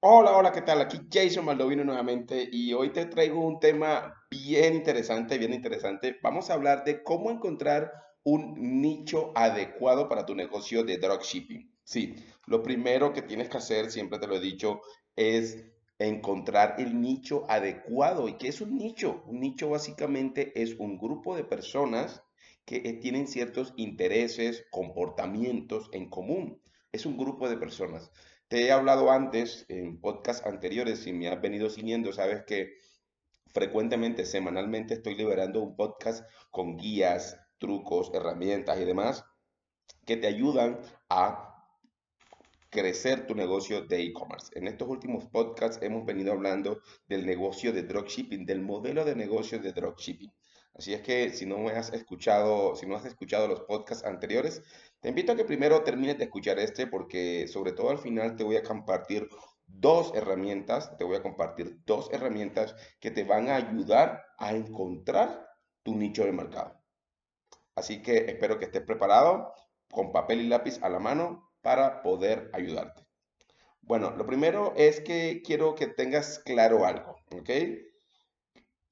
Hola, hola, ¿qué tal? Aquí Jason Maldovino nuevamente y hoy te traigo un tema bien interesante, bien interesante. Vamos a hablar de cómo encontrar un nicho adecuado para tu negocio de dropshipping. Sí, lo primero que tienes que hacer, siempre te lo he dicho, es encontrar el nicho adecuado. ¿Y qué es un nicho? Un nicho básicamente es un grupo de personas que eh, tienen ciertos intereses, comportamientos en común. Es un grupo de personas. Te he hablado antes en podcasts anteriores, si me has venido siguiendo, sabes que frecuentemente, semanalmente, estoy liberando un podcast con guías, trucos, herramientas y demás que te ayudan a crecer tu negocio de e-commerce. En estos últimos podcasts hemos venido hablando del negocio de dropshipping, del modelo de negocio de dropshipping. Así es que si no has escuchado, si no has escuchado los podcasts anteriores, te invito a que primero termines de escuchar este porque sobre todo al final te voy a compartir dos herramientas, te voy a compartir dos herramientas que te van a ayudar a encontrar tu nicho de mercado. Así que espero que estés preparado con papel y lápiz a la mano para poder ayudarte. Bueno, lo primero es que quiero que tengas claro algo, ¿ok?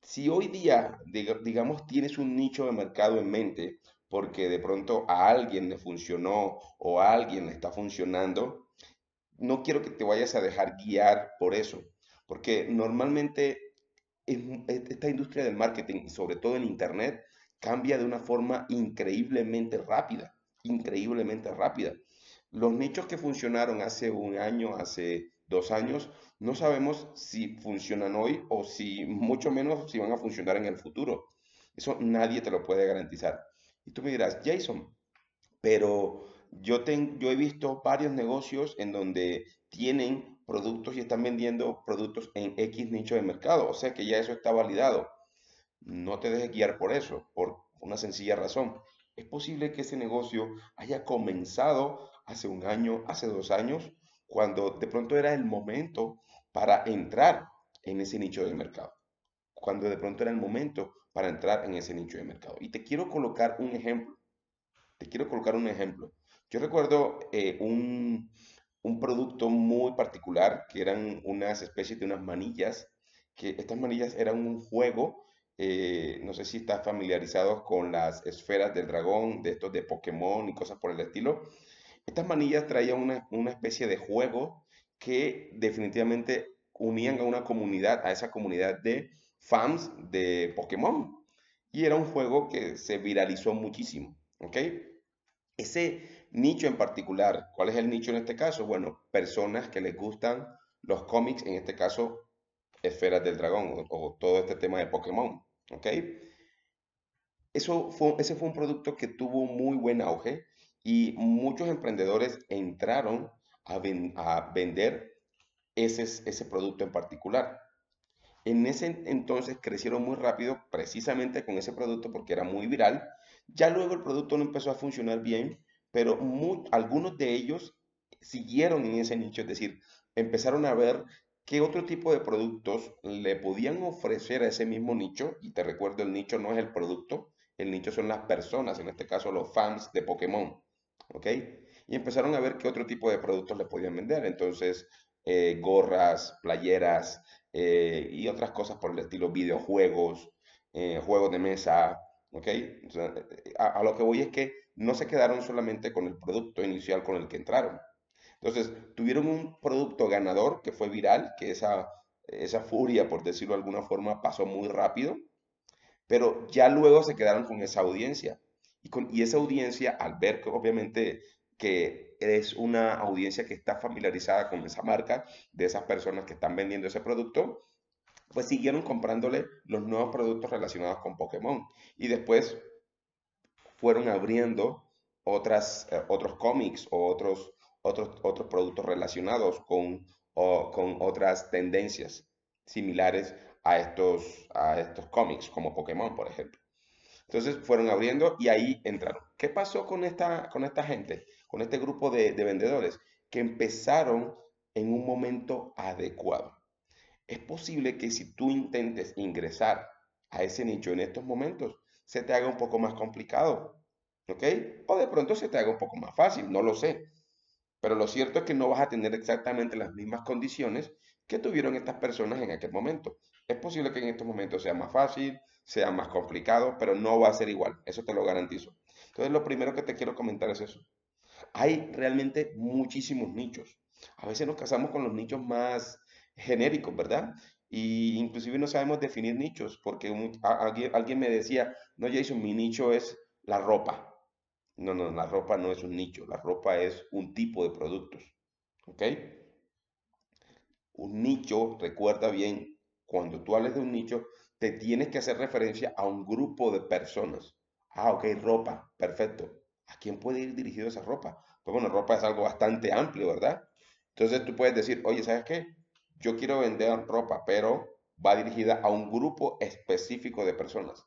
Si hoy día, digamos, tienes un nicho de mercado en mente, porque de pronto a alguien le funcionó o a alguien le está funcionando, no quiero que te vayas a dejar guiar por eso, porque normalmente esta industria del marketing, sobre todo en Internet, cambia de una forma increíblemente rápida, increíblemente rápida. Los nichos que funcionaron hace un año, hace dos años, no sabemos si funcionan hoy o si, mucho menos, si van a funcionar en el futuro. Eso nadie te lo puede garantizar. Y tú me dirás, Jason, pero yo, yo he visto varios negocios en donde tienen productos y están vendiendo productos en X nicho de mercado. O sea que ya eso está validado. No te dejes guiar por eso, por una sencilla razón. Es posible que ese negocio haya comenzado hace un año, hace dos años, cuando de pronto era el momento para entrar en ese nicho de mercado. Cuando de pronto era el momento para entrar en ese nicho de mercado. Y te quiero colocar un ejemplo. Te quiero colocar un ejemplo. Yo recuerdo eh, un, un producto muy particular que eran unas especies de unas manillas, que estas manillas eran un juego eh, no sé si estás familiarizado con las esferas del dragón, de estos de Pokémon y cosas por el estilo. Estas manillas traían una, una especie de juego que definitivamente unían a una comunidad, a esa comunidad de fans de Pokémon. Y era un juego que se viralizó muchísimo, ¿ok? Ese nicho en particular, ¿cuál es el nicho en este caso? Bueno, personas que les gustan los cómics, en este caso, esferas del dragón o, todo este tema de Pokémon, ¿ok? Eso fue, ese fue un producto que tuvo muy buen auge y muchos emprendedores entraron a, vender ese, ese producto en particular. En ese entonces crecieron muy rápido precisamente con ese producto porque era muy viral. Ya luego el producto no empezó a funcionar bien, pero algunos de ellos siguieron en ese nicho, es decir, empezaron a ver qué otro tipo de productos le podían ofrecer a ese mismo nicho. Y te recuerdo, el nicho no es el producto, el nicho son las personas, en este caso los fans de Pokémon. ¿Ok? Y empezaron a ver qué otro tipo de productos le podían vender. Entonces, eh, gorras, playeras eh, y otras cosas por el estilo videojuegos, eh, juegos de mesa. ¿Ok? a, a, lo que voy es que no se quedaron solamente con el producto inicial con el que entraron. Entonces, tuvieron un producto ganador que fue viral, que esa, esa furia, por decirlo de alguna forma, pasó muy rápido, pero ya luego se quedaron con esa audiencia. Y, esa audiencia, al ver obviamente que es una audiencia que está familiarizada con esa marca, de esas personas que están vendiendo ese producto, pues siguieron comprándole los nuevos productos relacionados con Pokémon. Y después fueron abriendo otras, eh, otros cómics o otros, otros, otros productos relacionados con, con otras tendencias similares a estos, a estos cómics, como Pokémon, por ejemplo. Entonces fueron abriendo y ahí entraron. ¿Qué pasó con esta, con esta gente, con este grupo de, vendedores? Que empezaron en un momento adecuado. Es posible que si tú intentes ingresar a ese nicho en estos momentos, se te haga un poco más complicado. ¿Ok? O de pronto se te haga un poco más fácil, no lo sé. Pero lo cierto es que no vas a tener exactamente las mismas condiciones que tuvieron estas personas en aquel momento. Es posible que en estos momentos sea más fácil, sea más complicado, pero no va a ser igual, eso te lo garantizo. Entonces, lo primero que te quiero comentar es eso. Hay realmente muchísimos nichos. A veces nos casamos con los nichos más genéricos, ¿verdad? Y inclusive no sabemos definir nichos, porque alguien, me decía, no, Jason, mi nicho es la ropa. No, no, la ropa no es un nicho, la ropa es un tipo de productos. ¿Ok? Un nicho, recuerda bien, cuando tú hables de un nicho, te tienes que hacer referencia a un grupo de personas. Ah, ok, ropa, perfecto. ¿A quién puede ir dirigido esa ropa? Pues bueno, ropa es algo bastante amplio, ¿verdad? Entonces tú puedes decir, oye, ¿sabes qué? Yo quiero vender ropa, pero va dirigida a un grupo específico de personas.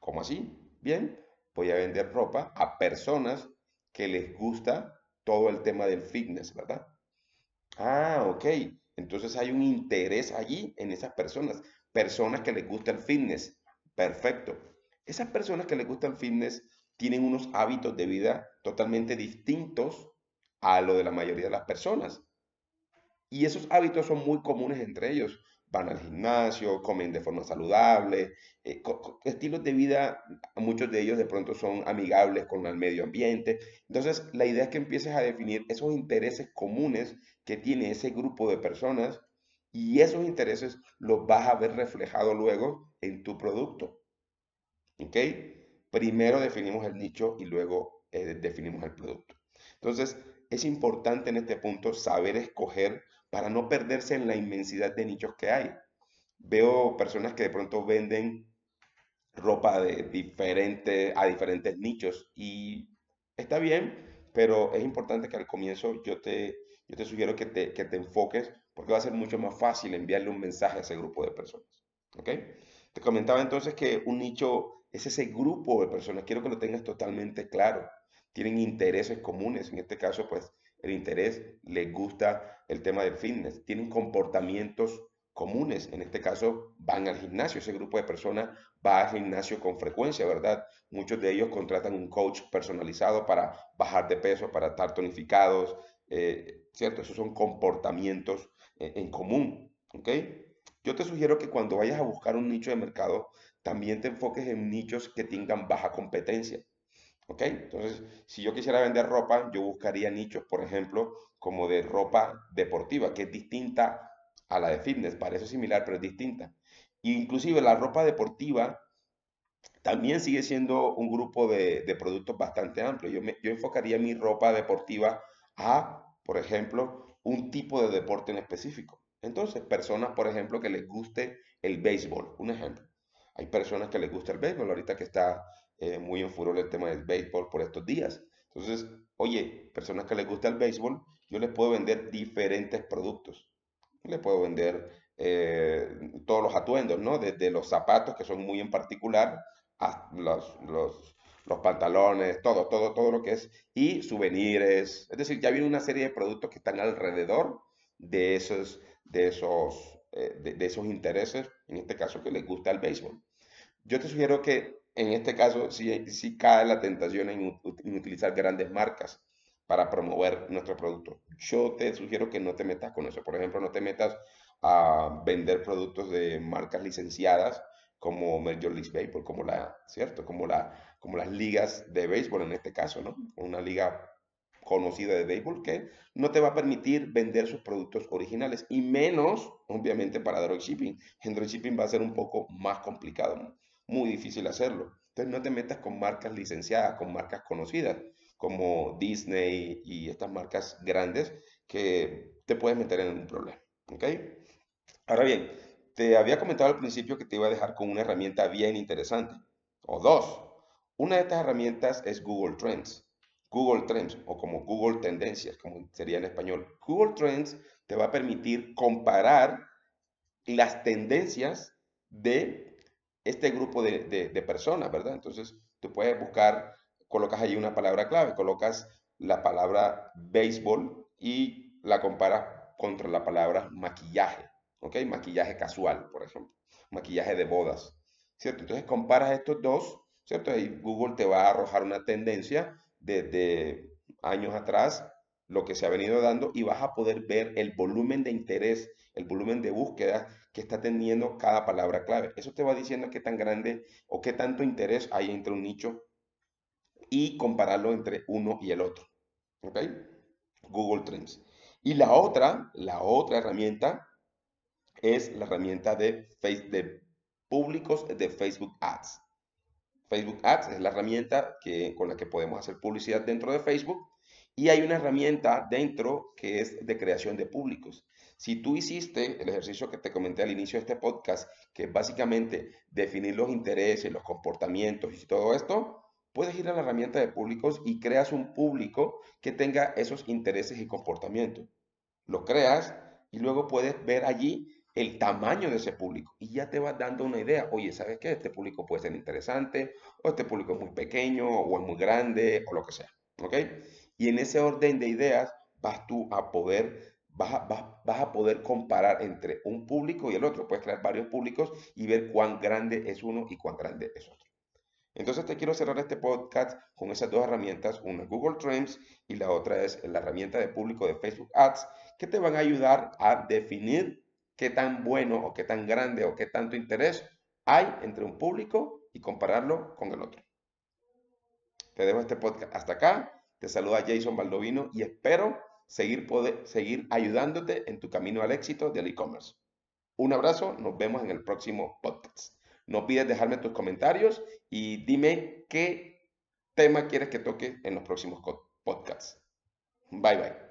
¿Cómo así? Bien, voy a vender ropa a personas que les gusta todo el tema del fitness, ¿verdad? Ah, ok. Entonces hay un interés allí en esas personas. Personas que les gusta el fitness. Perfecto. Esas personas que les gusta el fitness tienen unos hábitos de vida totalmente distintos a lo de la mayoría de las personas. Y esos hábitos son muy comunes entre ellos van al gimnasio, comen de forma saludable, eh, estilos de vida, muchos de ellos de pronto son amigables con el medio ambiente. Entonces, la idea es que empieces a definir esos intereses comunes que tiene ese grupo de personas y esos intereses los vas a ver reflejado luego en tu producto. ¿Ok? Primero definimos el nicho y luego eh, definimos el producto. Entonces, es importante en este punto saber escoger para no perderse en la inmensidad de nichos que hay. Veo personas que de pronto venden ropa de diferente, a diferentes nichos y está bien, pero es importante que al comienzo yo te, yo te sugiero que te, que te enfoques porque va a ser mucho más fácil enviarle un mensaje a ese grupo de personas. ¿Ok? Te comentaba entonces que un nicho es ese grupo de personas. Quiero que lo tengas totalmente claro. Tienen intereses comunes. En este caso, pues el interés, les gusta el tema del fitness, tienen comportamientos comunes, en este caso van al gimnasio, ese grupo de personas va al gimnasio con frecuencia, ¿verdad? Muchos de ellos contratan un coach personalizado para bajar de peso, para estar tonificados, eh, ¿cierto? Esos son comportamientos en, en común, ¿ok? Yo te sugiero que cuando vayas a buscar un nicho de mercado, también te enfoques en nichos que tengan baja competencia. ¿Ok? Entonces, si yo quisiera vender ropa, yo buscaría nichos, por ejemplo, como de ropa deportiva, que es distinta a la de fitness. Parece similar, pero es distinta. inclusive la ropa deportiva también sigue siendo un grupo de, productos bastante amplio. Yo, yo enfocaría mi ropa deportiva a, por ejemplo, un tipo de deporte en específico. Entonces, personas, por ejemplo, que les guste el béisbol, un ejemplo. Hay personas que les gusta el béisbol, ahorita que está eh, muy en furor el tema del béisbol por estos días. Entonces, oye, personas que les gusta el béisbol, yo les puedo vender diferentes productos. Les puedo vender eh, todos los atuendos, ¿no? Desde los zapatos, que son muy en particular, a los, los, los pantalones, todo, todo, todo lo que es, y souvenirs. Es decir, ya viene una serie de productos que están alrededor de esos, de esos, eh, de, de, esos intereses, en este caso que les gusta el béisbol. Yo te sugiero que en este caso sí, cae la tentación en, utilizar grandes marcas para promover nuestro producto. Yo te sugiero que no te metas con eso. Por ejemplo, no te metas a vender productos de marcas licenciadas como Major League Baseball, como la, ¿cierto? Como la, como las ligas de béisbol en este caso, ¿no? Una liga conocida de béisbol que no te va a permitir vender sus productos originales y menos, obviamente, para dropshipping. En dropshipping va a ser un poco más complicado muy difícil hacerlo. Entonces no te metas con marcas licenciadas, con marcas conocidas, como Disney y estas marcas grandes que te puedes meter en un problema. ¿Ok? Ahora bien, te había comentado al principio que te iba a dejar con una herramienta bien interesante, o dos. Una de estas herramientas es Google Trends. Google Trends, o como Google Tendencias, como sería en español. Google Trends te va a permitir comparar las tendencias de este grupo de, personas, ¿verdad? Entonces, tú puedes buscar, colocas ahí una palabra clave, colocas la palabra béisbol y la comparas contra la palabra maquillaje, ¿ok? Maquillaje casual, por ejemplo, maquillaje de bodas, ¿cierto? Entonces comparas estos dos, ¿cierto? Y Google te va a arrojar una tendencia desde años atrás lo que se ha venido dando y vas a poder ver el volumen de interés, el volumen de búsqueda que está teniendo cada palabra clave. Eso te va diciendo qué tan grande o qué tanto interés hay entre un nicho y compararlo entre uno y el otro. ¿Ok? Google Trends. Y la otra, la otra herramienta es la herramienta de, de públicos de Facebook Ads. Facebook Ads es la herramienta que, con la que podemos hacer publicidad dentro de Facebook y hay una herramienta dentro que es de creación de públicos. Si tú hiciste el ejercicio que te comenté al inicio de este podcast, que es básicamente definir los intereses, los comportamientos y todo esto, puedes ir a la herramienta de públicos y creas un público que tenga esos intereses y comportamientos. Lo creas y luego puedes ver allí el tamaño de ese público y ya te vas dando una idea. Oye, ¿sabes qué? Este público puede ser interesante, o este público es muy pequeño, o es muy grande, o lo que sea. ¿Ok? Y en ese orden de ideas vas tú a poder, vas a, vas a poder comparar entre un público y el otro. Puedes crear varios públicos y ver cuán grande es uno y cuán grande es otro. Entonces te quiero cerrar este podcast con esas dos herramientas, una Google Trends y la otra es la herramienta de público de Facebook Ads, que te van a ayudar a definir qué tan bueno o qué tan grande o qué tanto interés hay entre un público y compararlo con el otro. Te dejo este podcast hasta acá. Te saluda Jason Baldovino y espero seguir, poder, seguir ayudándote en tu camino al éxito del e-commerce. Un abrazo, nos vemos en el próximo podcast. No olvides dejarme tus comentarios y dime qué tema quieres que toque en los próximos podcasts. Bye bye.